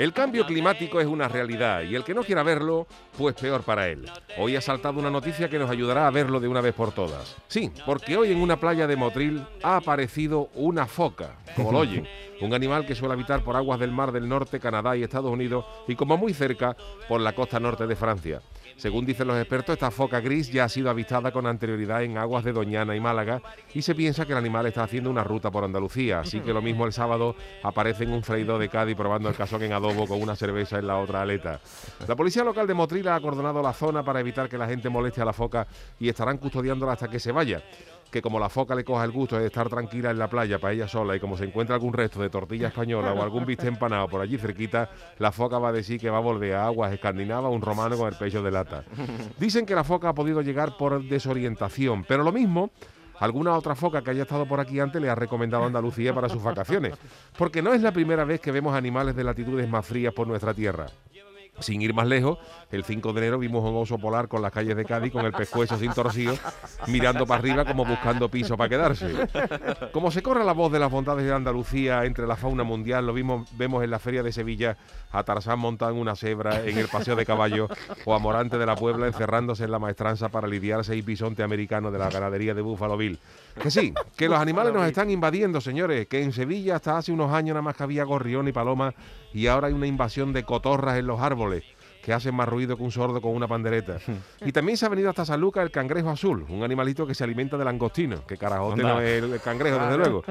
El cambio climático es una realidad y el que no quiera verlo, pues peor para él. Hoy ha saltado una noticia que nos ayudará a verlo de una vez por todas. Sí, porque hoy en una playa de Motril ha aparecido una foca, como lo oyen, un animal que suele habitar por aguas del Mar del Norte, Canadá y Estados Unidos y como muy cerca por la costa norte de Francia. Según dicen los expertos, esta foca gris ya ha sido avistada con anterioridad en aguas de Doñana y Málaga y se piensa que el animal está haciendo una ruta por Andalucía, así que lo mismo el sábado aparece en un freído de Cádiz probando el cazón en adobo con una cerveza en la otra aleta. La policía local de Motril ha acordonado la zona para evitar que la gente moleste a la foca y estarán custodiándola hasta que se vaya que como la foca le coja el gusto de estar tranquila en la playa para ella sola y como se encuentra algún resto de tortilla española o algún bistec empanado por allí cerquita, la foca va a decir que va a volver a aguas escandinavas un romano con el pecho de lata. Dicen que la foca ha podido llegar por desorientación, pero lo mismo alguna otra foca que haya estado por aquí antes le ha recomendado Andalucía para sus vacaciones, porque no es la primera vez que vemos animales de latitudes más frías por nuestra tierra. Sin ir más lejos, el 5 de enero vimos un oso polar con las calles de Cádiz con el pescuezo sin torcido, mirando para arriba como buscando piso para quedarse. Como se corre la voz de las bondades de Andalucía entre la fauna mundial, lo vimos, vemos en la Feria de Sevilla a Tarzán montado en una cebra en el Paseo de Caballo o a Morante de la Puebla encerrándose en la maestranza para lidiar seis bisonte americanos de la ganadería de Buffalo Bill. Que sí, que los animales nos están invadiendo, señores, que en Sevilla hasta hace unos años nada más que había gorrión y paloma y ahora hay una invasión de cotorras en los árboles que hacen más ruido que un sordo con una pandereta. Y también se ha venido hasta San Lucas el cangrejo azul, un animalito que se alimenta del langostino, que carajote no es el cangrejo, desde luego.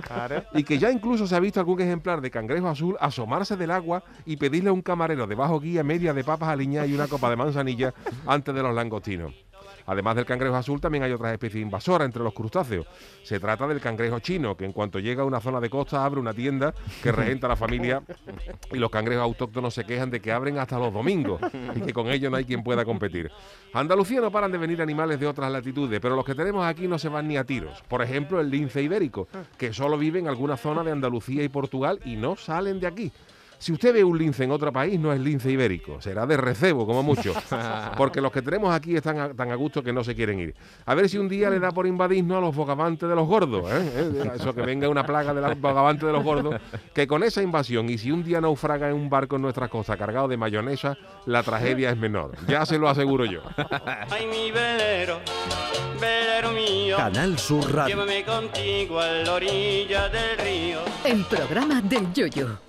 Y que ya incluso se ha visto algún ejemplar de cangrejo azul asomarse del agua y pedirle a un camarero de bajo guía media de papas aliñadas y una copa de manzanilla antes de los langostinos. Además del cangrejo azul, también hay otras especies invasoras entre los crustáceos. Se trata del cangrejo chino, que en cuanto llega a una zona de costa abre una tienda que regenta la familia y los cangrejos autóctonos se quejan de que abren hasta los domingos y que con ello no hay quien pueda competir. Andalucía no paran de venir animales de otras latitudes, pero los que tenemos aquí no se van ni a tiros. Por ejemplo, el lince ibérico, que solo vive en alguna zona de Andalucía y Portugal y no salen de aquí. Si usted ve un lince en otro país, no es lince ibérico, será de recebo, como mucho. Porque los que tenemos aquí están a- tan a gusto que no se quieren ir. A ver si un día le da por invadirnos a los bogavantes de los gordos. ¿eh? ¿Eh? Eso que venga una plaga de los bogavantes de los gordos. Que con esa invasión, y si un día naufraga en un barco en nuestra costa cargado de mayonesa, la tragedia es menor. Ya se lo aseguro yo. Ay, mi velero, velero mío, Canal Sur Radio. llévame contigo a la orilla del río. El programa del Yoyo.